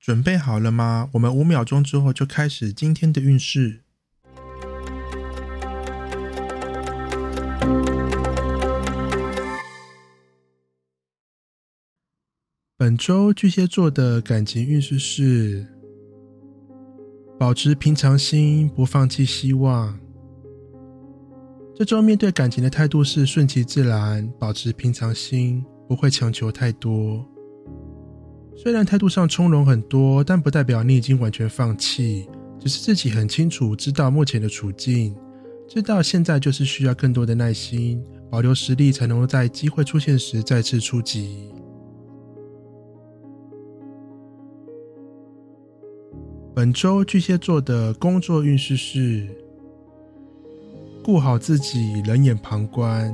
准备好了吗？我们五秒钟之后就开始今天的运势。本周巨蟹座的感情运势是：保持平常心，不放弃希望。这周面对感情的态度是顺其自然，保持平常心，不会强求太多。虽然态度上从容很多，但不代表你已经完全放弃，只是自己很清楚知道目前的处境，知道现在就是需要更多的耐心，保留实力，才能够在机会出现时再次出击。本周巨蟹座的工作运势是：顾好自己，冷眼旁观。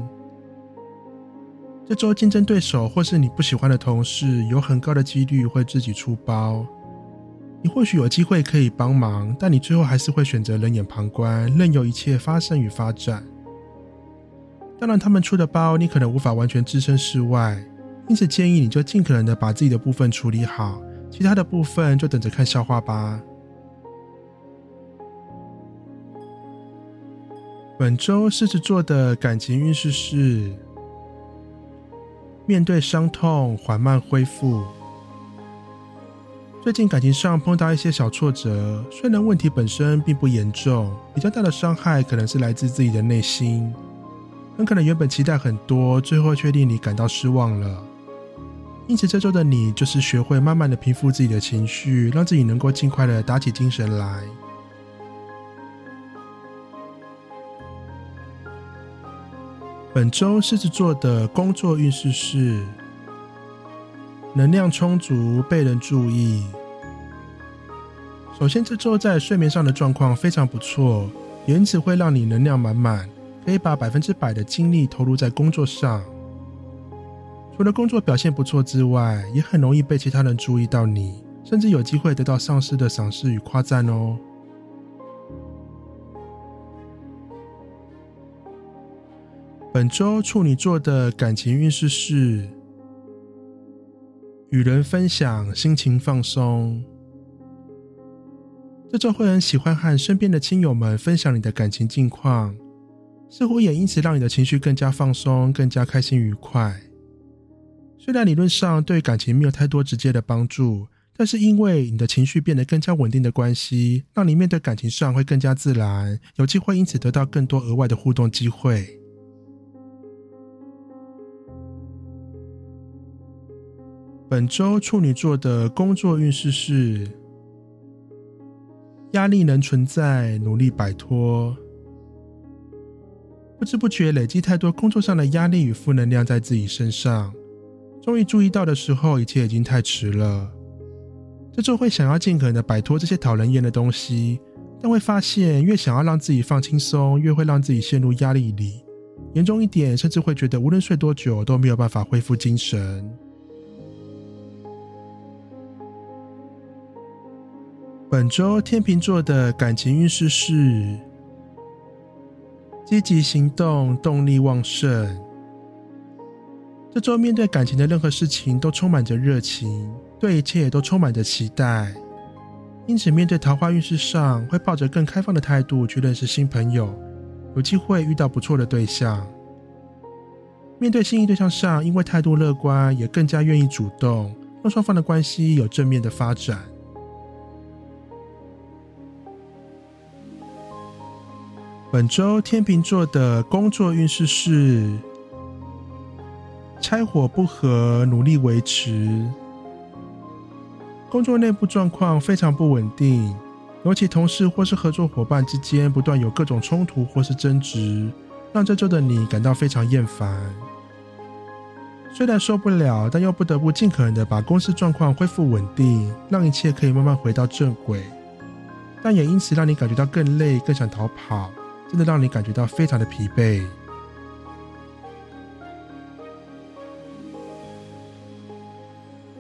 这周竞争对手或是你不喜欢的同事，有很高的几率会自己出包。你或许有机会可以帮忙，但你最后还是会选择冷眼旁观，任由一切发生与发展。当然，他们出的包你可能无法完全置身事外，因此建议你就尽可能的把自己的部分处理好，其他的部分就等着看笑话吧。本周狮子座的感情运势是。面对伤痛，缓慢恢复。最近感情上碰到一些小挫折，虽然问题本身并不严重，比较大的伤害可能是来自自己的内心。很可能原本期待很多，最后却令你感到失望了。因此，这周的你就是学会慢慢的平复自己的情绪，让自己能够尽快的打起精神来。本周狮子座的工作运势是能量充足，被人注意。首先，这周在睡眠上的状况非常不错，因此会让你能量满满，可以把百分之百的精力投入在工作上。除了工作表现不错之外，也很容易被其他人注意到你，甚至有机会得到上司的赏识与夸赞哦。本周处女座的感情运势是与人分享，心情放松。这周会很喜欢和身边的亲友们分享你的感情近况，似乎也因此让你的情绪更加放松，更加开心愉快。虽然理论上对感情没有太多直接的帮助，但是因为你的情绪变得更加稳定的关系，让你面对感情上会更加自然，有机会因此得到更多额外的互动机会。本周处女座的工作运势是：压力能存在，努力摆脱。不知不觉累积太多工作上的压力与负能量在自己身上，终于注意到的时候，一切已经太迟了。这周会想要尽可能的摆脱这些讨人厌的东西，但会发现越想要让自己放轻松，越会让自己陷入压力里。严重一点，甚至会觉得无论睡多久都没有办法恢复精神。本周天秤座的感情运势是积极行动，动力旺盛。这周面对感情的任何事情都充满着热情，对一切都充满着期待。因此，面对桃花运势上，会抱着更开放的态度去认识新朋友，有机会遇到不错的对象。面对心仪对象上，因为态度乐观，也更加愿意主动，让双方的关系有正面的发展。本周天秤座的工作运势是拆火不和，努力维持。工作内部状况非常不稳定，尤其同事或是合作伙伴之间不断有各种冲突或是争执，让这周的你感到非常厌烦。虽然受不了，但又不得不尽可能的把公司状况恢复稳定，让一切可以慢慢回到正轨。但也因此让你感觉到更累，更想逃跑，真的让你感觉到非常的疲惫。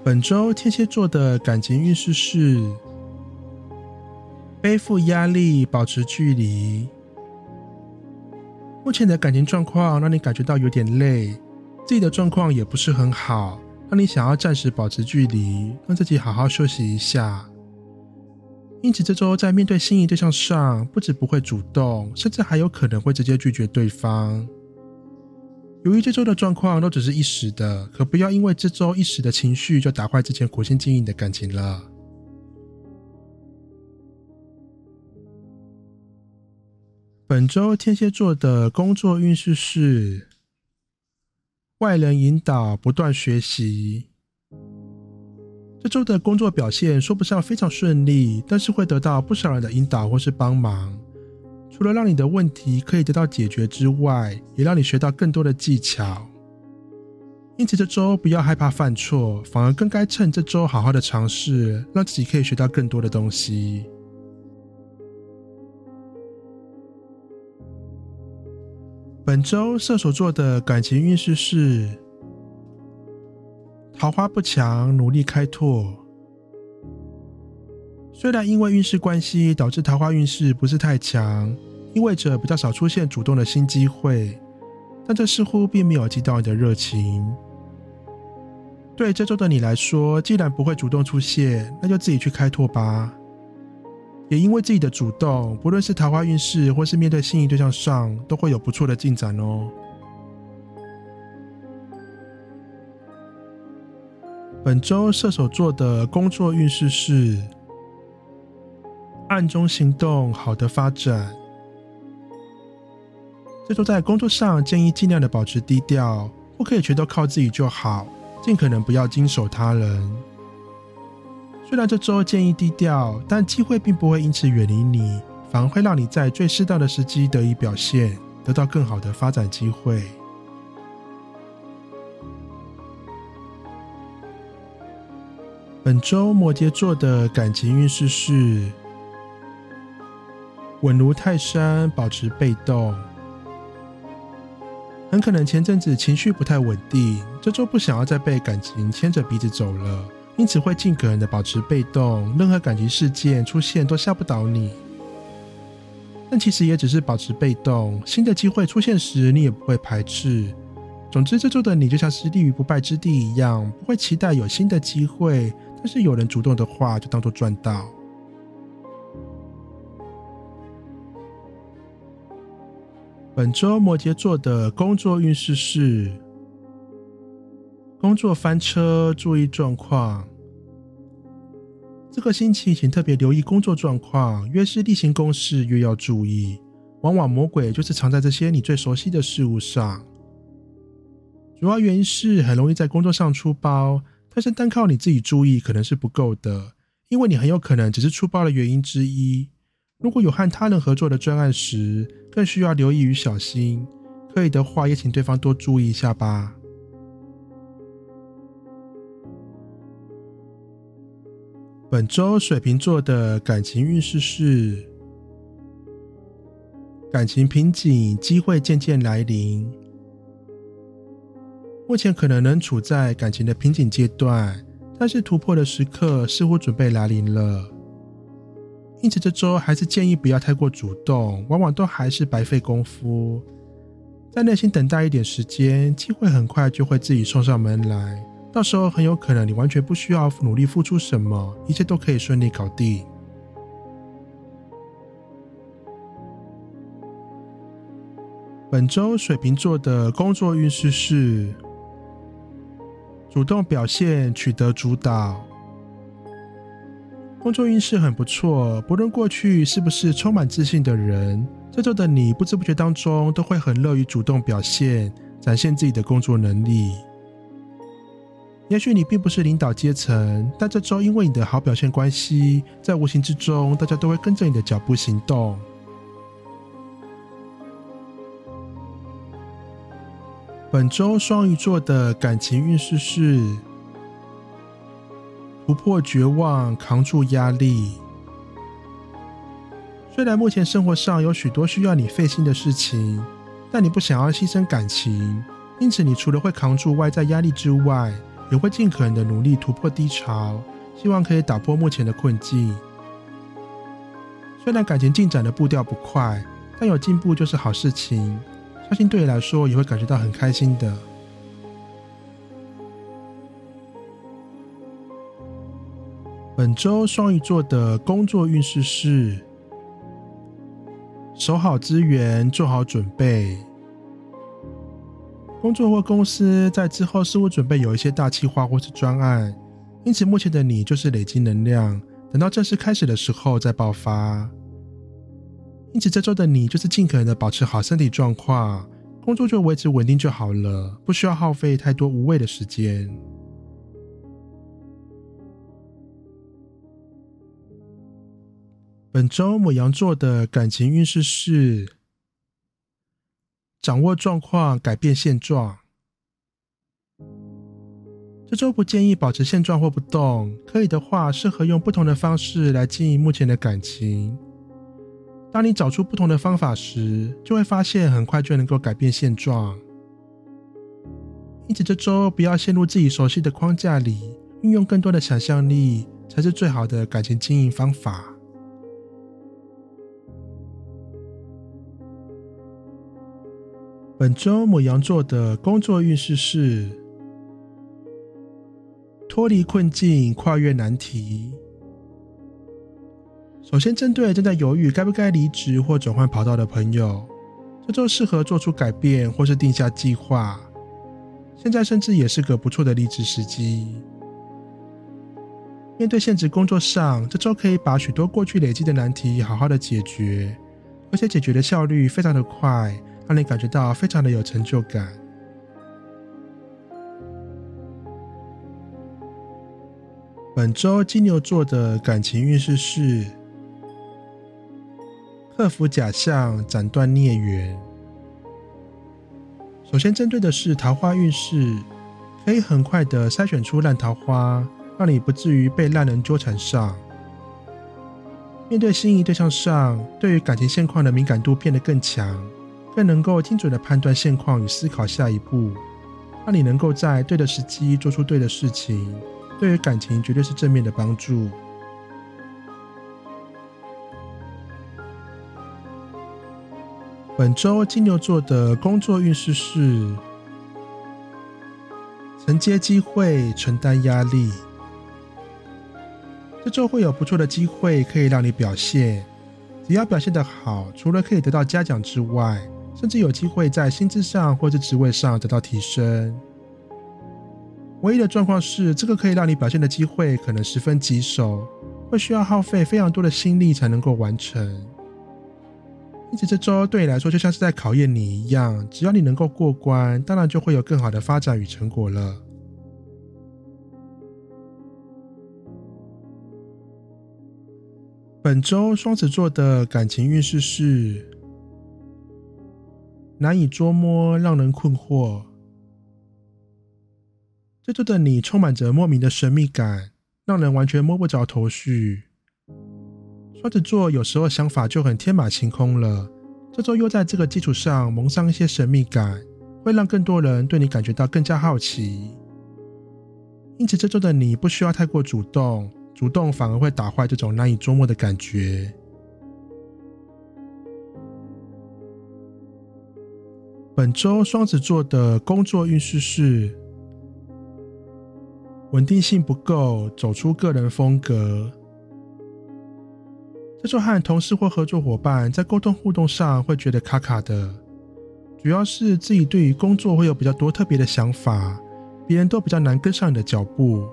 本周天蝎座的感情运势是背负压力，保持距离。目前的感情状况让你感觉到有点累，自己的状况也不是很好，让你想要暂时保持距离，让自己好好休息一下。因此，这周在面对心仪对象上，不止不会主动，甚至还有可能会直接拒绝对方。由于这周的状况都只是一时的，可不要因为这周一时的情绪就打坏之前苦心经营的感情了。本周天蝎座的工作运势是外人引导，不断学习。这周的工作表现说不上非常顺利，但是会得到不少人的引导或是帮忙。除了让你的问题可以得到解决之外，也让你学到更多的技巧。因此，这周不要害怕犯错，反而更该趁这周好好的尝试，让自己可以学到更多的东西。本周射手座的感情运势是桃花不强，努力开拓。虽然因为运势关系导致桃花运势不是太强，意味着比较少出现主动的新机会，但这似乎并没有激到你的热情。对这周的你来说，既然不会主动出现，那就自己去开拓吧。也因为自己的主动，不论是桃花运势或是面对心仪对象上，都会有不错的进展哦。本周射手座的工作运势是暗中行动，好的发展。这周在工作上建议尽量的保持低调，不可以全都靠自己就好，尽可能不要经手他人。虽然这周建议低调，但机会并不会因此远离你，反而会让你在最适当的时机得以表现，得到更好的发展机会。本周摩羯座的感情运势是稳如泰山，保持被动。很可能前阵子情绪不太稳定，这周不想要再被感情牵着鼻子走了。因此会尽可能的保持被动，任何感情事件出现都吓不倒你。但其实也只是保持被动，新的机会出现时你也不会排斥。总之，这周的你就像是立于不败之地一样，不会期待有新的机会，是有人主动的话就当做赚到。本周摩羯座的工作运势是。工作翻车，注意状况。这个星期请特别留意工作状况，越是例行公事越要注意。往往魔鬼就是藏在这些你最熟悉的事物上。主要原因是很容易在工作上出包，但是单靠你自己注意可能是不够的，因为你很有可能只是出包的原因之一。如果有和他人合作的专案时，更需要留意与小心。可以的话，也请对方多注意一下吧。本周水瓶座的感情运势是感情瓶颈，机会渐渐来临。目前可能仍处在感情的瓶颈阶段，但是突破的时刻似乎准备来临了。因此这周还是建议不要太过主动，往往都还是白费功夫。在耐心等待一点时间，机会很快就会自己送上门来。到时候很有可能你完全不需要努力付出什么，一切都可以顺利搞定。本周水瓶座的工作运势是主动表现，取得主导。工作运势很不错，不论过去是不是充满自信的人，这周的你不知不觉当中都会很乐于主动表现，展现自己的工作能力。也许你并不是领导阶层，但这周因为你的好表现关系，在无形之中，大家都会跟着你的脚步行动。本周双鱼座的感情运势是突破绝望，扛住压力。虽然目前生活上有许多需要你费心的事情，但你不想要牺牲感情，因此你除了会扛住外在压力之外，也会尽可能的努力突破低潮，希望可以打破目前的困境。虽然感情进展的步调不快，但有进步就是好事情，相信对你来说也会感觉到很开心的。本周双鱼座的工作运势是。守好资源，做好准备。工作或公司在之后似乎准备有一些大计划或是专案，因此目前的你就是累积能量，等到正式开始的时候再爆发。因此这周的你就是尽可能的保持好身体状况，工作就维持稳定就好了，不需要耗费太多无谓的时间。本周母羊座的感情运势是掌握状况，改变现状。这周不建议保持现状或不动，可以的话，适合用不同的方式来经营目前的感情。当你找出不同的方法时，就会发现很快就能够改变现状。因此，这周不要陷入自己熟悉的框架里，运用更多的想象力，才是最好的感情经营方法。本周母羊座的工作运势是脱离困境，跨越难题。首先，针对正在犹豫该不该离职或转换跑道的朋友，这周适合做出改变或是定下计划。现在甚至也是个不错的离职时机。面对现职工作上，这周可以把许多过去累积的难题好好的解决，而且解决的效率非常的快。让你感觉到非常的有成就感。本周金牛座的感情运势是克服假象，斩断孽缘。首先针对的是桃花运势，可以很快的筛选出烂桃花，让你不至于被烂人纠缠上。面对心仪对象上，对于感情现况的敏感度变得更强。更能够精准的判断现况与思考下一步，让你能够在对的时机做出对的事情，对于感情绝对是正面的帮助。本周金牛座的工作运势是承接机会，承担压力。这周会有不错的机会可以让你表现，只要表现的好，除了可以得到嘉奖之外，甚至有机会在薪资上或者职位上得到提升。唯一的状况是，这个可以让你表现的机会可能十分棘手，会需要耗费非常多的心力才能够完成。因此，这周对你来说就像是在考验你一样，只要你能够过关，当然就会有更好的发展与成果了。本周双子座的感情运势是。难以捉摸，让人困惑。这周的你充满着莫名的神秘感，让人完全摸不着头绪。双子座有时候想法就很天马行空了，这周又在这个基础上蒙上一些神秘感，会让更多人对你感觉到更加好奇。因此，这周的你不需要太过主动，主动反而会打坏这种难以捉摸的感觉。本周双子座的工作运势是稳定性不够，走出个人风格。这周和同事或合作伙伴在沟通互动上会觉得卡卡的，主要是自己对于工作会有比较多特别的想法，别人都比较难跟上你的脚步。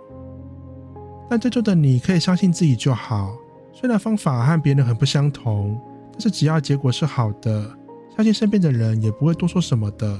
但这周的你可以相信自己就好，虽然方法和别人很不相同，但是只要结果是好的。相信身边的人也不会多说什么的。